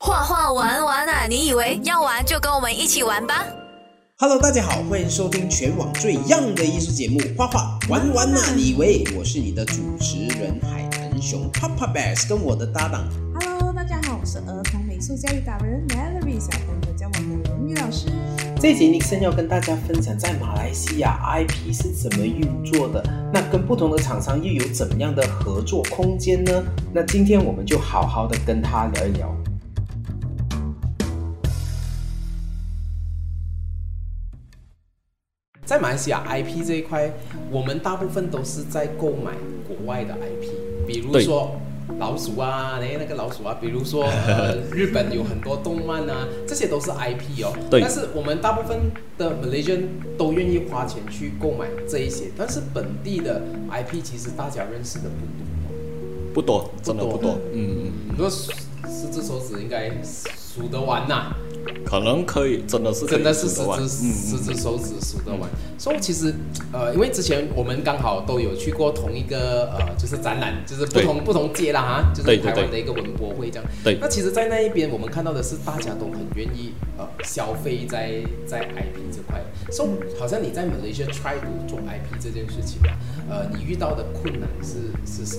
画画玩玩啊！你以为要玩就跟我们一起玩吧？Hello，大家好，欢迎收听全网最 young 的艺术节目《画画玩玩啊！你以为我是你的主持人海豚熊 Papa Bear，跟我的搭档。Hello，大家好，我是儿童美术教育达人 Melody 小朋友叫我们荣誉老师。这集 Nixon 要跟大家分享在马来西亚 IP 是怎么运作的，那跟不同的厂商又有怎么样的合作空间呢？那今天我们就好好的跟他聊一聊。在马来西亚 IP 这一块，我们大部分都是在购买国外的 IP，比如说。老鼠啊，哎，那个老鼠啊，比如说，呃，日本有很多动漫啊，这些都是 IP 哦。对。但是我们大部分的 Malaysian 都愿意花钱去购买这一些，但是本地的 IP 其实大家认识的不多。不多，真的不多。嗯嗯。如果十只手指应该数得完呐。可能可以，真的是真的是十只十只手指数得完。所以其实，呃，因为之前我们刚好都有去过同一个呃，就是展览，就是不同不同街啦哈，就是台湾的一个文博会这样。对。那其实，在那一边我们看到的是，大家都很愿意呃消费在在 IP 这块。所以好像你在某一些 try to 做 IP 这件事情啊，呃，你遇到的困难是是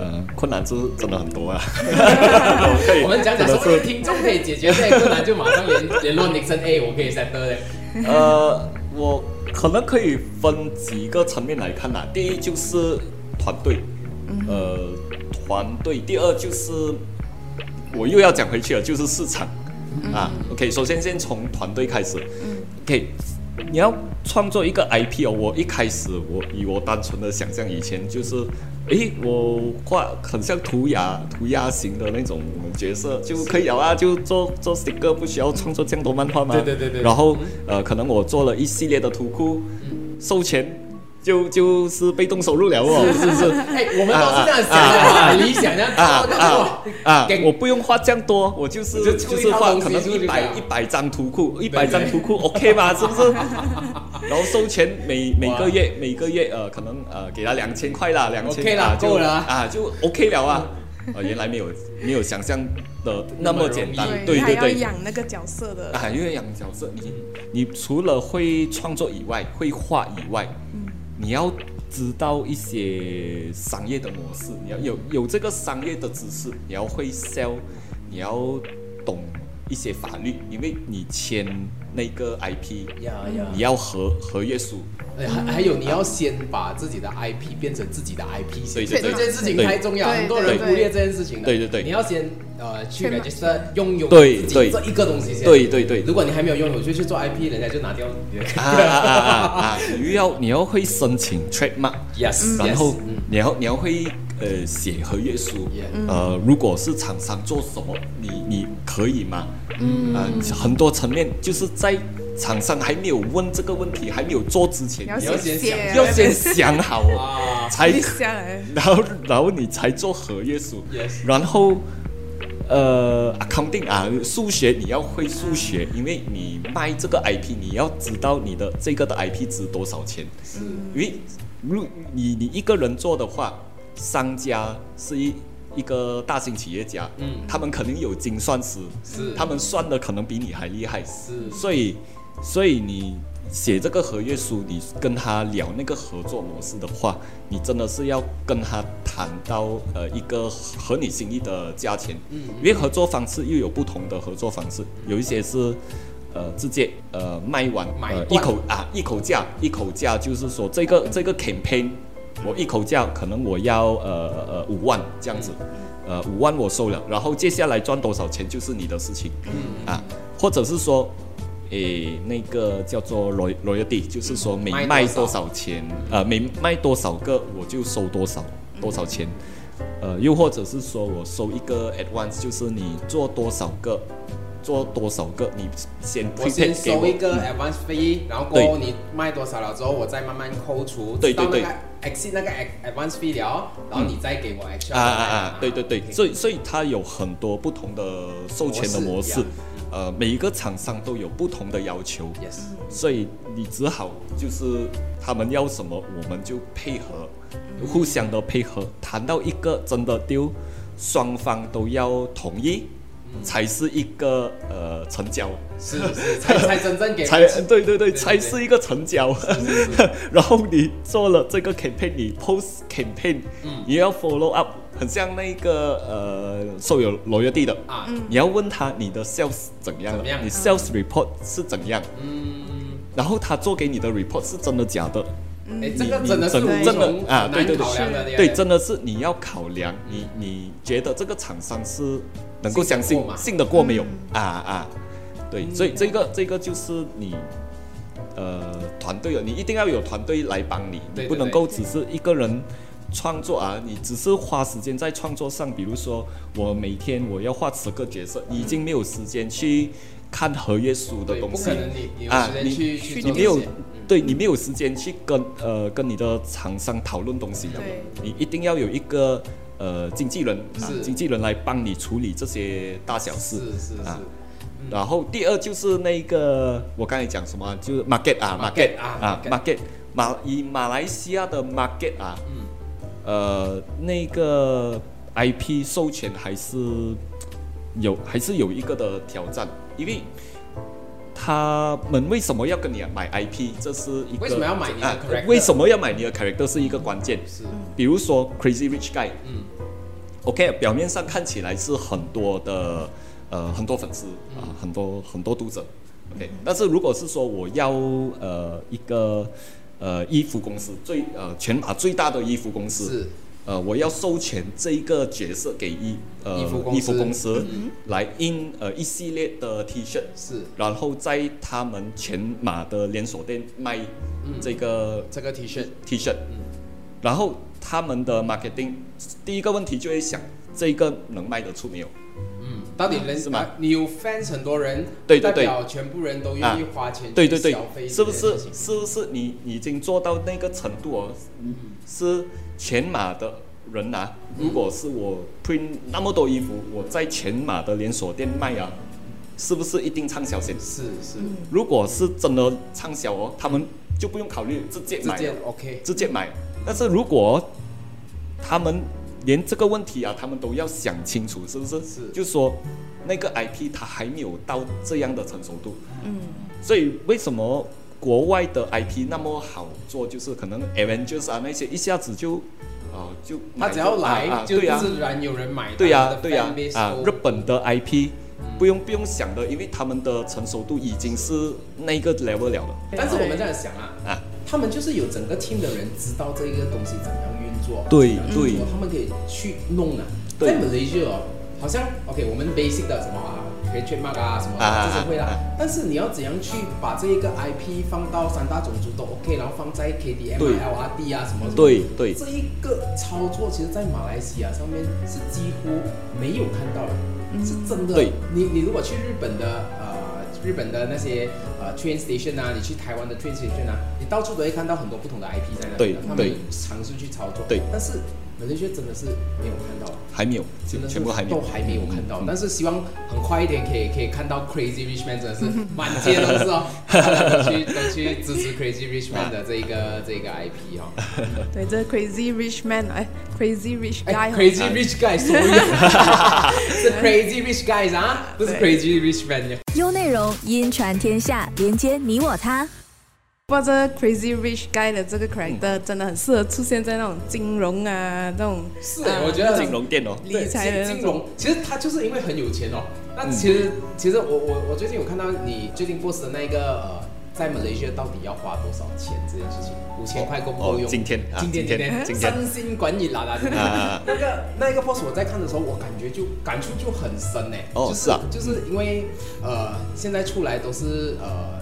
呃，困难是真的很多啊。我们讲讲说，听众可以解决这些困难，就马上联联络 Nixon A，我可以 send 的。呃，我可能可以分几个层面来看呐。第一就是团队，呃，团队。第二就是我又要讲回去了，就是市场啊。OK，首先先从团队开始。OK，你要创作一个 IP 哦。我一开始我以我单纯的想象，以前就是。诶，我画很像涂鸦、涂鸦型的那种角色就可以了啊，就做做 sticker，不需要创作这样多漫画嘛？对对对对。然后呃，可能我做了一系列的图库，收钱就就是被动收入了哦。是是是。哎，我们都是这样想的，理想这样啊啊啊！我不用画这样多，我就是就是画可能一百一百张图库，一百张图库 OK 吧？是不是？然后收钱每每个月每个月呃可能呃给他两千块啦，两千啊就啊就 OK 了啊，呃原来没有没有想象的那么简单，对对对，养那个角色的啊，因为养角色，你你除了会创作以外，会画以外，嗯，你要知道一些商业的模式，你要有有这个商业的知识，你要会 sell，你要懂一些法律，因为你签。那个 IP，你要合合约书，还还有你要先把自己的 IP 变成自己的 IP，所以这件事情太重要，很多人忽略这件事情的。对对对，你要先呃去 register 拥有自己这一个东西先。对对对，如果你还没有拥有，就去做 IP，人家就拿掉。啊啊啊啊！你要你要会申请 trademark，yes，然后你要你要会呃写合约书，呃，如果是厂商做什么，你你可以吗？嗯，很多层面就是在厂商还没有问这个问题，还没有做之前，你要先想，要先想好啊，才，然后然后你才做合约书，然后呃，accounting 啊，数学你要会数学，因为你卖这个 IP，你要知道你的这个的 IP 值多少钱，是，因为如你你一个人做的话，商家是一。一个大型企业家，嗯，他们肯定有精算师，是，他们算的可能比你还厉害，是，所以，所以你写这个合约书，你跟他聊那个合作模式的话，你真的是要跟他谈到呃一个合你心意的价钱，嗯，因为合作方式又有不同的合作方式，有一些是呃直接呃卖完呃一口啊一口价一口价，就是说这个这个 campaign。我一口价可能我要呃呃五万这样子，呃五万我收了，然后接下来赚多少钱就是你的事情，啊，或者是说，诶那个叫做 roy royalty，就是说每卖多少钱，呃每卖多少个我就收多少多少钱，呃又或者是说我收一个 advance，就是你做多少个。做多少个？你先我先收一个 advance fee，然后过后你卖多少了之后，我再慢慢扣除，对对对，exceed 那个 advance fee 了，然后你再给我 extra。啊啊啊！对对对，所以所以它有很多不同的授权的模式，呃，每一个厂商都有不同的要求，yes，所以你只好就是他们要什么，我们就配合，互相的配合，谈到一个真的丢，双方都要同意。才是一个呃成交，是是才 才真正给才对对对，才是一个成交。然后你做了这个 campaign，你 post campaign，嗯，你要 follow up，很像那个呃受有罗约地的。啊，你要问他你的 sales 怎样了，你 sales report 是怎样，嗯，然后他做给你的 report 是真的假的。哎，这个真的是真的啊，对对对，对，真的是你要考量，你你觉得这个厂商是能够相信信得过没有？啊啊？对，所以这个这个就是你呃团队了，你一定要有团队来帮你，你不能够只是一个人创作啊，你只是花时间在创作上，比如说我每天我要画十个角色，你已经没有时间去看合约书的东西。啊，你你没有。对你没有时间去跟呃跟你的厂商讨论东西的，你一定要有一个呃经纪人啊，经纪人来帮你处理这些大小事。啊。然后第二就是那个我刚才讲什么，就是 market 啊，market 啊，market。马以马来西亚的 market 啊，呃那个 IP 授权还是有还是有一个的挑战，因为。他们为什么要跟你买 IP？这是一个为什么要买你的 character？为什么要买你的 character 是一个关键。是，比如说 Crazy Rich Guy，嗯，OK，表面上看起来是很多的，呃，很多粉丝啊，很多很多读者，OK。但是如果是说我要呃一个呃衣服公司最呃全马最大的衣服公司。是。呃，我要授权这一个角色给衣呃衣服公司。来印呃一系列的 T 恤，是，然后在他们全马的连锁店卖这个这个 T 恤。T 恤，然后他们的 marketing 第一个问题就会想，这个能卖得出没有？嗯，到底人是吗？你有 fans 很多人，对对对，代表全部人都愿意花钱对对对，是不是？是不是你已经做到那个程度哦？是。全马的人啊，如果是我 print 那么多衣服，我在全马的连锁店卖啊，是不是一定畅销先？是是。如果是真的畅销哦，他们就不用考虑直接买，OK，直接买。但是如果他们连这个问题啊，他们都要想清楚，是不是？是。就说那个 IP 它还没有到这样的成熟度。嗯。所以为什么？国外的 IP 那么好做，就是可能 Avengers 啊那些一下子就，啊就他只要来就自然有人买。对呀对呀啊日本的 IP 不用不用想的，因为他们的成熟度已经是那个 level 了了。但是我们这样想啊啊，他们就是有整个 team 的人知道这个东西怎样对对，他们可以去弄啊。在 Malaysia 哦好像 OK，我们 basic 的什么啊？可以 trademark 啊什么这些会啦，但是你要怎样去把这一个 IP 放到三大种族都 OK，然后放在 KDM、LRD 啊什么？对对。这一个操作，其实，在马来西亚上面是几乎没有看到的，是真的。对。你你如果去日本的呃日本的那些呃 train station 啊，你去台湾的 train station 啊，你到处都会看到很多不同的 IP 在那里，他们尝试去操作。对。但是。有些真的是没有看到，还没有，真的全部还没有，都还没有看到。但是希望很快一点可以可以看到 Crazy Rich Man 真的是满街都是哦，都去都去支持 Crazy Rich Man 的这一个这个 IP 哈。对，这 Crazy Rich Man 哎，Crazy Rich Guy，Crazy Rich Guy 是 Crazy Rich Guys 啊，不是 Crazy Rich Man。优内容音传天下，连接你我他。不这 crazy rich guy 的这个 character 真的很适合出现在那种金融啊，那种是，我觉得金融店哦，理财的金融，其实他就是因为很有钱哦。那其实其实我我我最近有看到你最近 boss 的那个呃，在 Malaysia 到底要花多少钱这件事情，五千块够不够用？今天今天今天身心管理啦啦，那个那个 boss 我在看的时候，我感觉就感触就很深呢。哦，是啊，就是因为呃现在出来都是呃。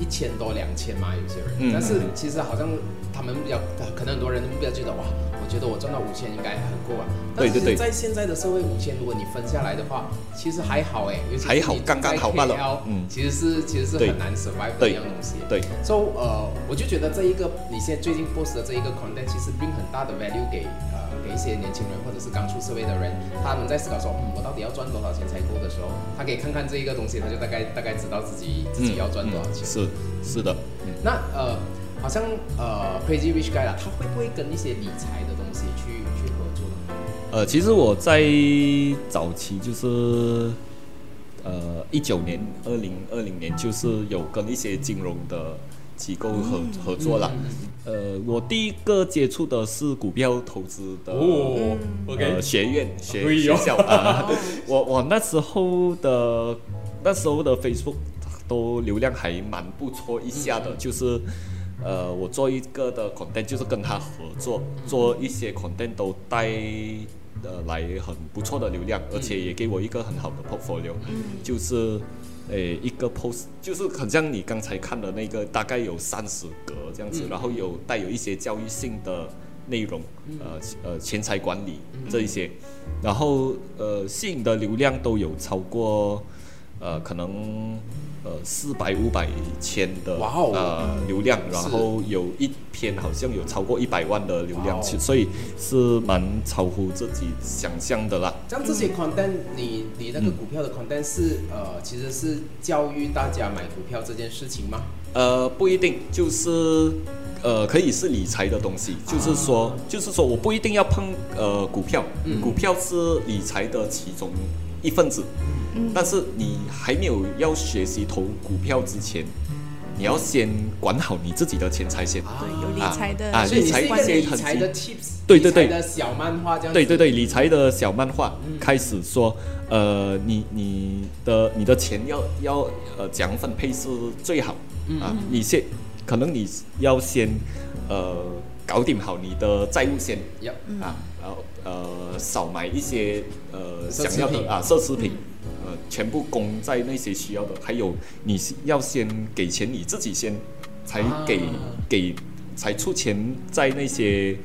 一千多两千嘛，有些人，但是其实好像他们比较，可能很多人的目标觉得哇，我觉得我赚到五千应该很够啊。对对对。在现在的社会，五千如果你分下来的话，其实还好哎，还好刚刚好罢了。嗯，其实是其实是很难 survive 的一样东西。对。所以呃，我就觉得这一个你现在最近 post 的这一个 content，其实 bring 很大的 value 给呃。给一些年轻人或者是刚出社会的人，他们在思考说，嗯，我到底要赚多少钱才够的时候，他可以看看这一个东西，他就大概大概知道自己自己要赚多少钱。是是的。那呃，好像呃，Crazy Rich Guy 啊，他会不会跟一些理财去去合作呢？呃，其实我在早期就是呃一九年、二零二零年，就是有跟一些金融的机构合合作了。呃，我第一个接触的是股票投资的哦呃学院学学校 啊。我我那时候的那时候的 Facebook 都流量还蛮不错一下的，就是。呃，我做一个的 content 就是跟他合作，做一些 content 都带呃来很不错的流量，而且也给我一个很好的 portfolio，、就是诶一个 post 就是很像你刚才看的那个，大概有三十格这样子，然后有带有一些教育性的内容，呃呃钱财管理这一些，然后呃吸引的流量都有超过呃可能。呃，四百、五百、千的哇哦呃流量，然后有一篇好像有超过一百万的流量，所以是蛮超乎自己想象的啦。像这些 content，你你那个股票的 content 是呃，其实是教育大家买股票这件事情吗？呃，不一定，就是呃，可以是理财的东西，就是说，就是说，我不一定要碰呃股票，股票是理财的其中一份子，但是你还没有要学习投股票之前，你要先管好你自己的钱财先。对，有理财的啊理财一个观念理财的 tips，对对对的小漫画这样。对对对，理财的小漫画开始说，呃，你你的你的钱要要呃怎样分配是最好啊？你先可能你要先呃搞定好你的债务先 Yup 啊，然后呃少买一些呃想要的啊奢侈品。呃，全部供在那些需要的，还有你要先给钱你自己先，才给、啊给才出钱在那些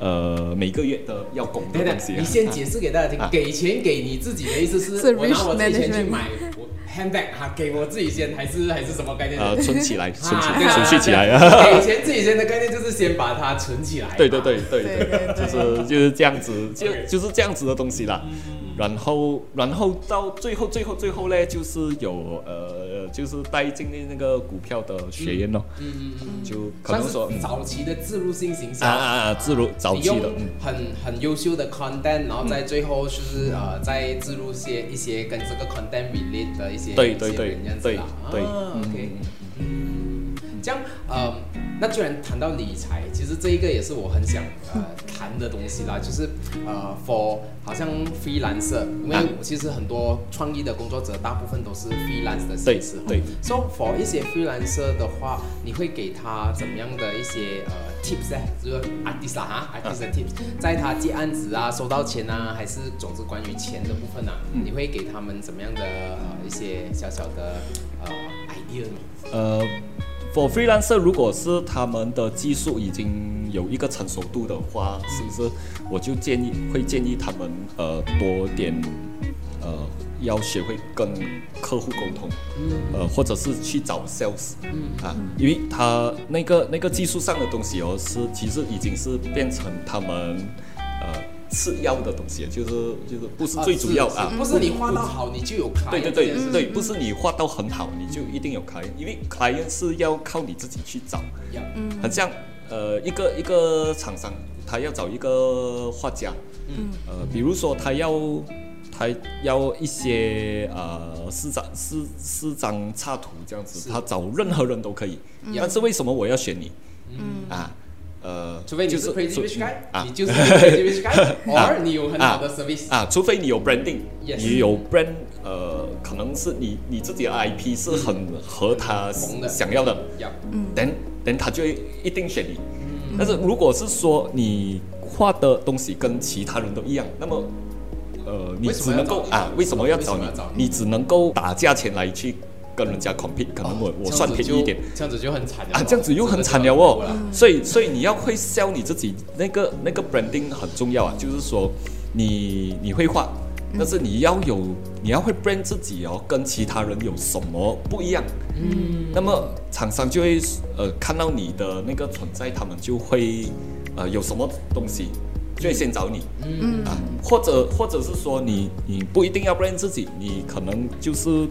呃每个月的要供的东西、，你先解释给大家听啊，给钱给你自己的意思是，是我拿我自己钱去买我 handbag 哈，给我自己先，还是还是什么概念？呃存起来，存起啊对存续起来啊。给钱自己先的概念就是先把它存起来。对对对对对对对就是就是这样子，就就是这样子的东西啦。然后然后到最后最后最后呢，就是有呃就是带进那个股票的学院咯，嗯嗯嗯，就可能说早期的自入性形销啊啊啊，自如早期的嗯。很很优秀的 content，然后在最后就是呃再自入些一些跟这个 content relate 的一些对对对这样子对对。啊嗯 OK，这样呃，那既然谈到理财，其实这一个也是我很想呃谈的东西啦，就是呃 for 好像 freelancer，因为啊其实很多创意的工作者大部分都是 freelance 的对形式，对。So for 一些 freelancer 的话，你会给他怎么样的一些呃 tips 呢？就是 artist 啊哈，artist 的 tips，在他接案子啊、收到钱啊，还是总之关于钱的部分啊，嗯你会给他们怎么样的呃一些小小的呃 idea 呢？呃，for freelancer，如果是他们的技术已经有一个成熟度的话，是不是？我就建议会建议他们呃多点呃要学会跟客户沟通，呃或者是去找 sales，啊，因为他那个那个技术上的东西哦，是其实已经是变成他们呃次要的东西，就是就是不是最主要啊，不是你画到好你就有开，对对对对，不是你画到很好，你就一定有 client，因为 client 是要靠你自己去找，嗯很像呃一个一个厂商，他要找一个画家，嗯。呃，比如说他要他要一些呃四张四四张插图这样子，他找任何人都可以，但是为什么我要选你？嗯。啊，呃，除非你就是，crazy rich guy，啊。你就是 crazy rich guy，or 你有很好的 service，啊，除非你有 branding，Yes。你有 brand，呃，可能是你你自己的 IP 是很和他想要的。要，then then 他就一定选你。但是如果是说你画的东西跟其他人都一样，那么呃，你只能够啊，为什么要找你？为什么要找？你？你只能够打价钱来去跟人家 compete，可能我我算便宜一点。这样子就很惨了啊，这样子又很惨了哦。所以，所以你要会 sell 你自己那个那个 branding 很重要啊，就是说你你会画，但是你要有你要会 brand 自己哦，跟其他人有什么不一样。嗯，那么厂商就会呃看到你的那个存在，他们就会呃有什么东西。就会先找你，嗯啊，或者或者是说你你不一定要 brand 自己，你可能就是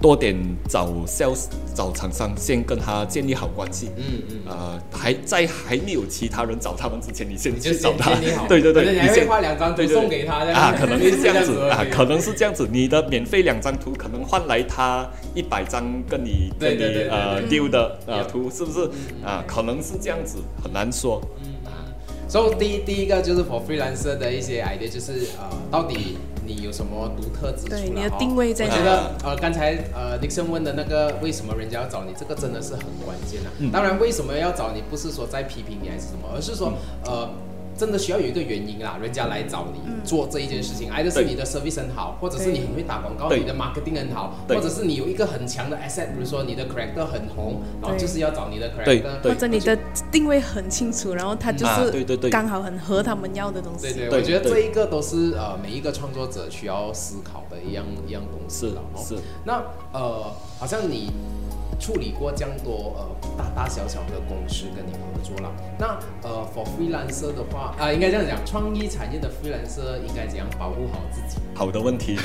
多点找 sales 找厂商，先跟他建立好关系。嗯嗯，呃，还在还没有其他人找他们之前，你先去找他。对对对，你会先画两张图送给他啊，可能是这样子 啊，可能是这样子。你的免费两张图，可能换来他一百张跟你跟你呃丢的呃图，是不是？啊？可能是这样子，很难说。嗯啊。所以第一第一个就是 for freelancer 的一些 idea，就是呃，到底你有什么独特之处啦对你的哦定位在哪我觉得呃，刚才呃 Nixon 问的那个为什么人家要找你，这个真的是很关键啊。嗯当然，为什么要找你，不是说在批评你还是什么，而是说呃。真的需要有一个原因啦，人家来找你做这一件事情，either 是你的 service 很好，或者是你很会打广告，你的 marketing 很好，或者是你有一个很强的 asset，比如说你的 character 很红，然后就是要找你的 character。或者你的定位很清楚，然后他就啊对对对。是刚好很合他们要的东西。对对，对我觉得这一个都是呃每一个创作者需要思考的一样一样东西了哦。是，那呃，好像你处理过这样多呃大大小小的公司跟你合作了，那呃 for freelancer 的话啊、应该这样讲，创意产业的 freelancer 应该怎样保护好自己？好的问题，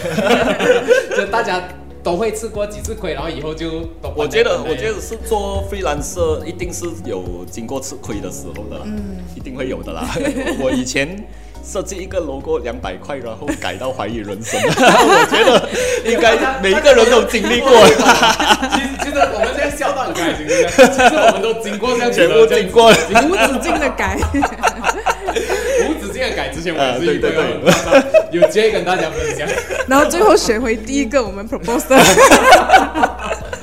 就大家都会吃过几次亏，然后以后就都我觉得我觉得是做 freelancer 一定是有经过吃亏的时候的啦，一定会有的啦。我以前。设计一个 logo 两百块，然后改到怀疑人生，我觉得应该每一个人都经历过。其实其实我们现在笑到很开心，其实我们都经过这样子全部经过了无止境的改，无止境的改 之前，我也是一个有有机会跟大家分享。然后最后选回第一个我们 propose 的。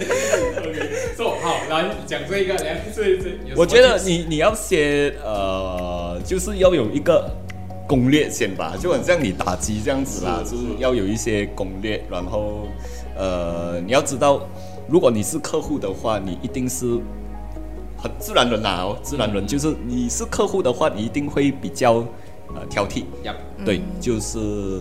OK，做好来讲这一个，来这这。有什么我觉得你你要先呃，就是要有一个攻略先吧，就很像你打机这样子啦，是就是要有一些攻略，然后呃，你要知道，如果你是客户的话，你一定是很自然人啦、哦，自然人就是你是客户的话，你一定会比较呃挑剔，呀，对，就是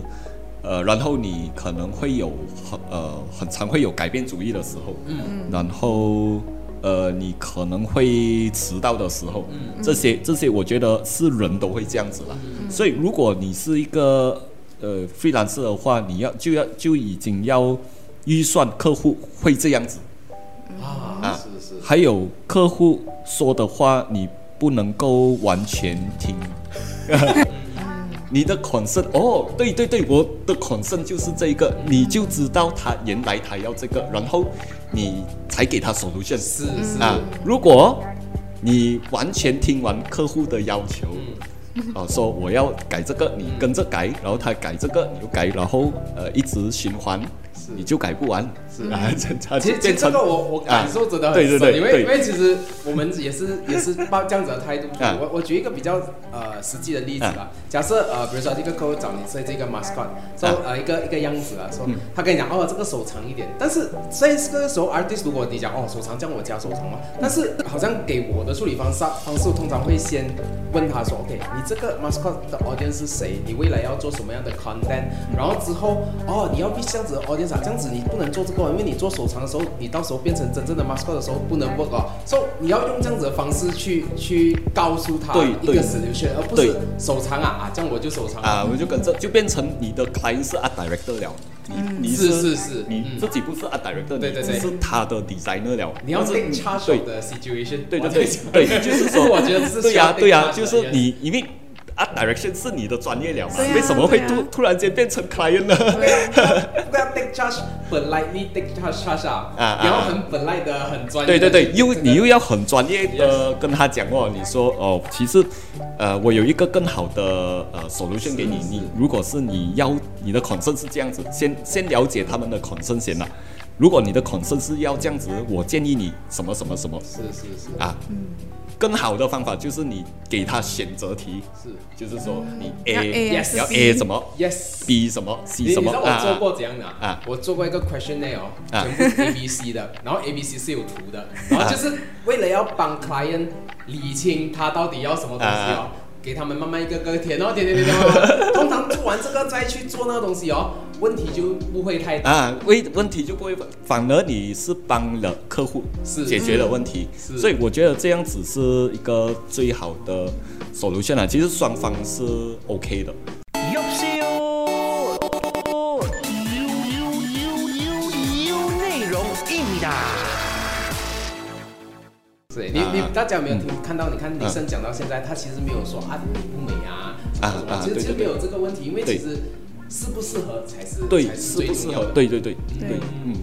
呃，然后你可能会有很呃很常会有改变主意的时候，嗯，然后呃你可能会迟到的时候，嗯，这些这些我觉得是人都会这样子啦，所以如果你是一个呃 freelancer 的话，你要就要就已经要预算客户会这样子，啊啊，是是，还有客户说的话，你不能够完全听。你的 concern 哦，对对对，我的 concern 就是这个，你就知道他原来他要这个，然后你才给他 solution 是是。啊。如果你完全听完客户的要求，啊，说我要改这个，你跟着改，然后他改这个，你就改，然后呃一直循环，你就改不完，是。啊，这它其实其实这个我我感受真的很深，因为因为其实我们也是 也是抱这样子的态度我我举一个比较呃实际的例子吧，假设呃比如说这个客户找你设计一个 mascot，说啊。呃一个一个样子啊，说嗯。他跟你讲哦这个手长一点，但是在这个时候 artist 如果你讲哦手长，这样我加手长嘛，但是好像给我的处理方式方式，我通常会先问他说 OK 你这个 mascot 的 audience 是谁？你未来要做什么样的 content？然后之后哦你要 reach 这样子的 audience 啊，这样子你不能做这个哦，因为你做手长的时候，你到时候变成真正的 mascot 的时候不能 work 哦，所以你要用这样子的方式去去告诉他一个 solution，而不是手长啊啊，这样我就手长啊，我就跟着就变成你的 client 是 art director 了，你你是是是，你自己不是 a director，你是他的 designer 了。你要是插手的 situation，对对对对，就是说，我觉得是。对呀对呀，就是你，因为。Art direction 是你的专业了嘛，啊为什么会突突然间变成 client 呢？不要 take charge，本来你 take charge charge 啊，啊。啊然后很本来的很专业对对对，又你又要很专业的跟他讲哦，你说哦，其实，呃，我有一个更好的呃 solution 给你，你如果是你要你的 concern 是这样子，先先了解他们的 concern 先啦。如果你的 concern 是要这样子，我建议你什么什么什么。是是是。啊。更好的方法就是你给他选择题，是。就是说你 A 要 A 什么 yes。B 什么 C 什么你知道我做啊过怎样的啊？啊。我做过一个 questionnaire 全部是 A B C 的，然后 A B C 是有图的，然后就是为了要帮 client 理清他到底要什么东西哦啊，给他们慢慢一个个填哦，填填填填，这个再去做那个东西哦，问题就不会太大。啊，问问题就不会，反而你是帮了客户是解决了问题，是所以我觉得这样子是一个最好的 solution 啊。其实双方是 OK 的。对你你大家有没有听看到？你看李生讲到现在，他其实没有说啊美不美啊，啊啊，其实其实没有这个问题，因为其实适不适合才是对才是最重要的。对对对对，嗯。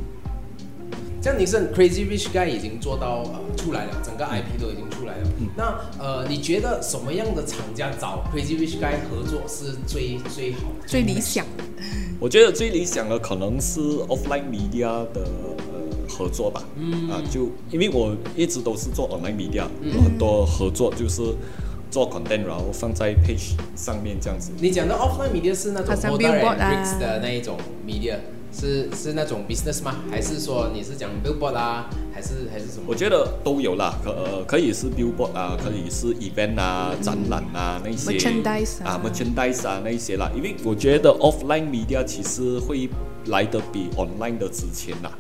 像你是 Crazy Rich Guy 已经做到呃出来了，整个 IP 都已经出来了。那呃，你觉得什么样的厂家找 Crazy Rich Guy 合作是最最好、最理想？我觉得最理想的可能是 Offline Media 的呃合作吧。嗯啊，就因为我一直都是做 Online Media，有很多合作就是做 content，然后放在 page 上面这样子。你讲的 Offline Media 是那种的那一种 media，是是那种 business 吗？还是说你是讲 Billboard 啊？还是还是什么？我觉得都有啦，可呃可以是 billboard 啊，可以是 event 啊、展览啊那些 Merchandise 啊啊 merchandise 啊那一些啦，因为我觉得 offline media 其实会来的比 online 的值钱啦，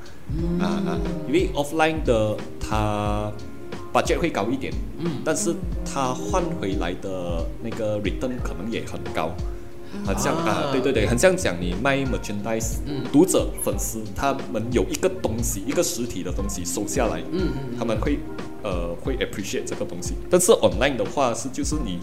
啊啊，因为 offline 的它 budget 会高一点，嗯，但是它换回来的那个 return 可能也很高。很像啊，对对对，很像讲你卖 merchandise，嗯。读者粉丝他们有一个东西，一个实体的东西收下来，嗯嗯他们会呃会 appreciate 这个东西。但是 online 的话是就是你，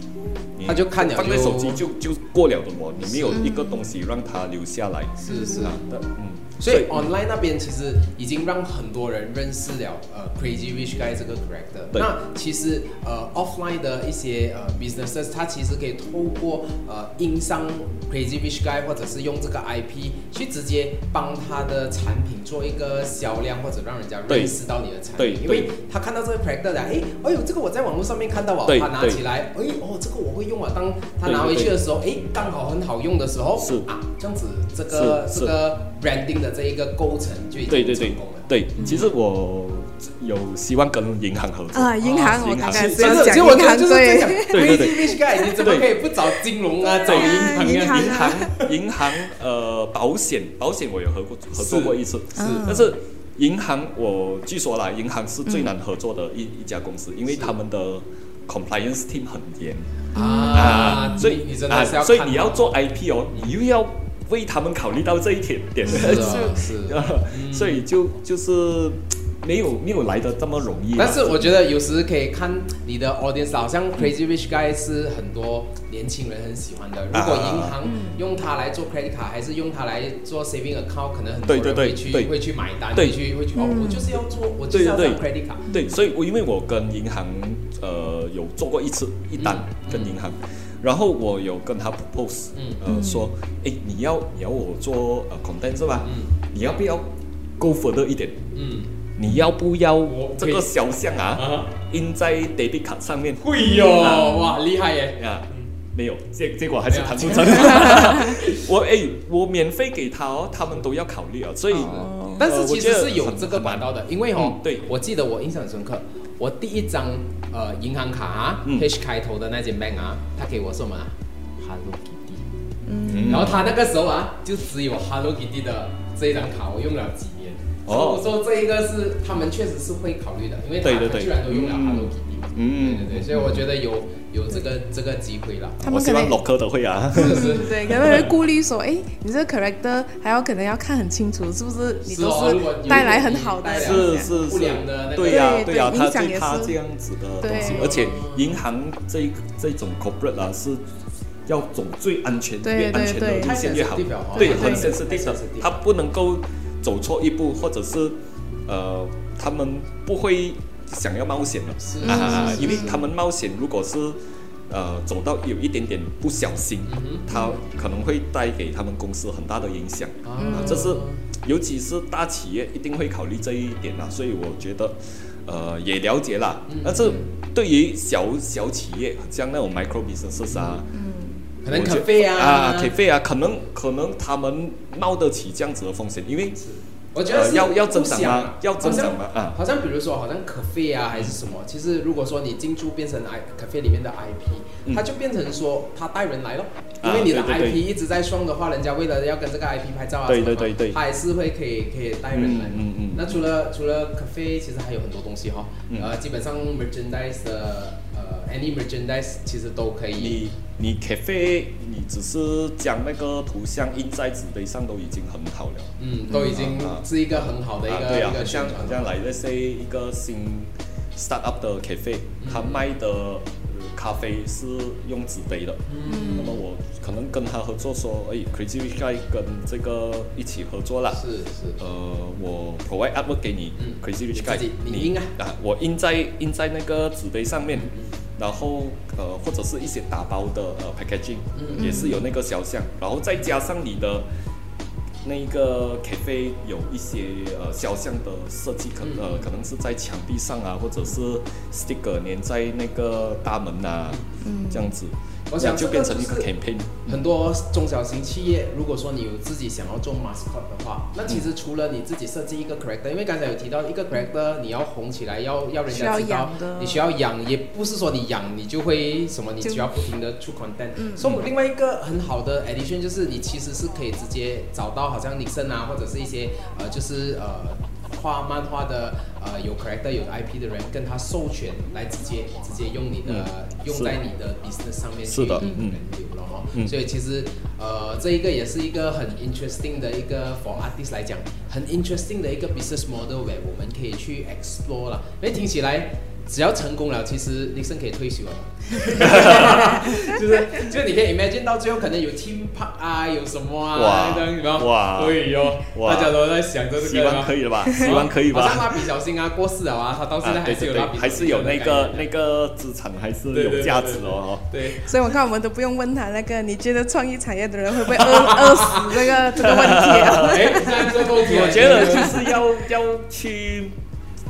你他就看了放在手机就就过了的哦，你没有一个东西让他留下来。是是。啊的，嗯，所以 online 那边其实已经让很多人认识了呃 Crazy Rich Guy 这个 character。那其实呃 offline 的一些呃 businesses，它其实可以透过呃印上 Crazy Rich Guy 或者是用这个 IP 去直接帮他的产品做一个销量，或者让人家认识到你的产对品。因为他看到这个 character 的，哎，哎呦，这个我在网络上面看到啊，他拿起来，哎哦，这个我会用啊。当他拿回去的时候，哎，刚好很好用的时候，是啊，这样子这个是这个 branding 的这一个构成就已对对对。经成功了。对，其实我有希望跟银行合作。啊，银行我银行。刚才其实其实我就是在讲对。对对你怎么可以不找金融啊，找银啊行啊？银行银行 呃保险保险我有合过合作过一次，是。但是银行我据说啦，银行是最难合作的一、一家公司，因为他们的 compliance team 很严。啊，所以你真的所以你要做 IP 哦，你又要为他们考虑到这一点点，是啊 是。啊所以就就是没有没有来的这么容易。但是我觉得有时可以看你的 audience，好像 Crazy Rich Guy 是很多年轻人很喜欢的。如果啊银行用它来做 credit 卡，还是用它来做 saving account，可能很多人会去对。会去买单，对。会去会去哦，我就是要做，我就是要做 credit 卡。对，所以我因为我跟银行呃有做过一次一单嗯。跟银行，然后我有跟他 propose，嗯。呃说，哎，你要你要我做呃 content 是吧？嗯。你要不要 go further 一点？嗯，你要不要这个肖像啊啊，印在 debit 卡上面？会哟，啊哇，厉害耶！啊，没有，结结果还是谈不成。我哎，我免费给他哦，他们都要考虑啊，所以哦。但是其实是有这个管道的，因为哦嗯，对。我记得我印象很深刻，我第一张呃银行卡啊嗯，H 开头的那间 bank 啊，他给我什么啊？Hello Kitty，嗯。然后他那个时候啊，就只有 Hello Kitty 的这一张卡，我用了几年。哦。哦，我说这一个是他们确实是会考虑的，因为他对对对他居然都用了嗯。Hello Kitty，嗯。对对对，所以我觉得有有这个这个机会了。我希望他们可能 locker 的会啊。是是。对，可能会顾虑说，哎，你这个 character 还要可能要看很清楚，是不是你是都哦如果带来很好的是是不良的那个是，对呀、对对呀、对他最怕是。这样子的东西。对，而且银行这一这种 corporate 啊是要走最安全、越安全的路线越好。太 sensitive 了哦，对，对很他不能够走错一步，或者是呃，他们不会想要冒险的。是啊，是是。因为他们冒险如果是呃走到有一点点不小心，他可能会带给他们公司很大的影响。啊。啊，这是尤其是大企业一定会考虑这一点啊，所以我觉得，呃，也了解啦。嗯但是对于小小企业，像那种 micro businesses 啊，可能我觉咖啡啊啊，咖啡啊，可能可能他们冒得起这样子的风险，因为我觉得呃要要增长吗？要增长吗？啊，好像比如说，好像咖啡啊，还是什么？其实如果说你进驻变成 i 咖啡里面的 IP，、嗯它就变成说他带人来咯。因啊为你的 IP 一直在双的话，人家为了要跟这个 IP 拍照啊，对什么的对对对他还是会可以可以带人来。嗯嗯嗯那除了除了咖啡，其实还有很多东西哈、嗯呃，基本上 merchandise 的呃 any merchandise 其实都可以。你你 cafe 你只是将那个图像印在纸杯上都已经很好了。嗯，都已经是一个很好的一个一个像像来那些一个新 start up 的 cafe，他卖的。咖啡是用纸杯的，那么我可能跟他合作说，哎，Crazy Rich Guy 跟这个一起合作啦，是是，呃，我 provide artwork 给你，Crazy Rich Guy，你印啊，啊，我印在印在那个纸杯上面，然后呃或者是一些打包的呃 packaging，也是有那个肖像，然后再加上你的。那个 cafe 有一些呃肖像的设计，可呃可能是在墙壁上啊，或者是 sticker 粘在那个大门呐，这样子。我想就变成一个 campaign。很多中小型企业，如果说你有自己想要做 mascot 的话，那其实除了你自己设计一个 character，因为刚才有提到一个 character，你要红起来，要要人家知道，你需要养，也不是说你养你就会什么，你需要不停的出 content。所以另外一个很好的 addition 就是你其实是可以直接找到好像 Nixon 啊，或者是一些呃就是呃。画漫画的呃有 character 有 IP 的人跟他授权来直接直接用你的用在你的 business 上面去引流了哈，所以其实呃这一个也是一个很 interesting 的一个 for artist 来讲很 interesting 的一个 business model 喂，我们可以去 explore 了，哎听起来。只要成功了，其实李生可以退休了。就是，就你可以 imagine 到最后可能有 team park 啊，有什么啊，这样哇，可以哟。大家都在想着这个。希望可以了吧？希望可以吧？好像蜡笔小新啊，过世了啊，他到现在还是有蜡笔，还是有那个那个资产，还是有价值哦。对。所以我看我们都不用问他那个，你觉得创意产业的人会不会饿饿死这个这个问题啊？哎，这个问题，我觉得就是要要去。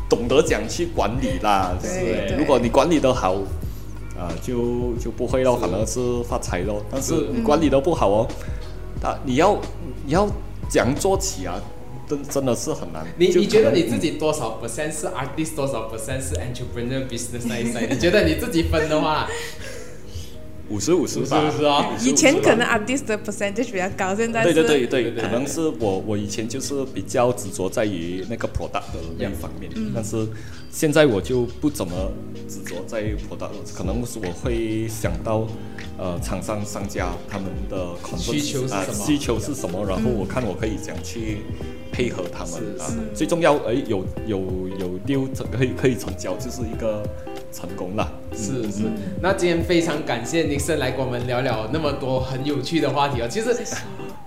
懂得讲去管理啦，是如果你管理得好，啊，就就不会咯，可能是发财咯。但是你管理得不好哦，啊，你要你要讲做起啊，真真的是很难。你你觉得你自己多少 percent 是 artist，多少 percent 是 entrepreneur business 那一 side？你觉得你自己分的话？五十五十吧，是不是啊？以前可能 artist 的 percentage 比较高，现在对对对对，可能是我我以前就是比较执着在于那个 product 的那方面，但是现在我就不怎么执着在 product，可能是我会想到呃厂商商家他们的需求是什么，需求是什么，然后我看我可以怎样去配合他们啊。最重要哎有有有丢可以可以成交，就是一个。成功了，是是。那今天非常感谢尼森来跟我们聊聊那么多很有趣的话题哦。其实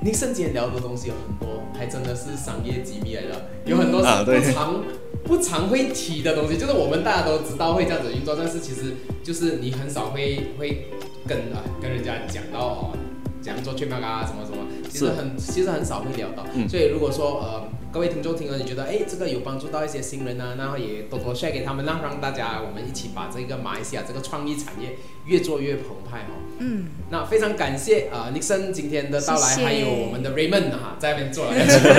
尼森今天聊的东西有很多，还真的是商业机密来的，有很多是不常不常会提的东西。就是我们大家都知道会这样子运作，但是其实就是你很少会会跟啊跟人家讲到哦，怎样做全麦啊什么什么，其实很其实很少会聊到。所以如果说呃。各位听众听了，你觉得哎，这个有帮助到一些新人呢？然后也多多 share 给他们，那让大家我们一起把这个马来西亚这个创意产业越做越澎湃哦。嗯，那非常感谢啊，Nixon 今天的到来，还有我们的 Raymond 哈，在那边坐了，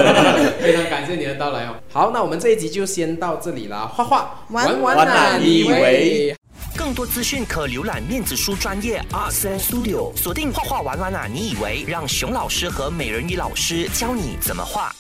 非常感谢你的到来哦。好，那我们这一集就先到这里啦。画画玩玩啊，你以为？更多资讯可浏览面子书专业 Art Studio，锁定画画玩玩啊，你以为？让熊老师和美人鱼老师教你怎么画。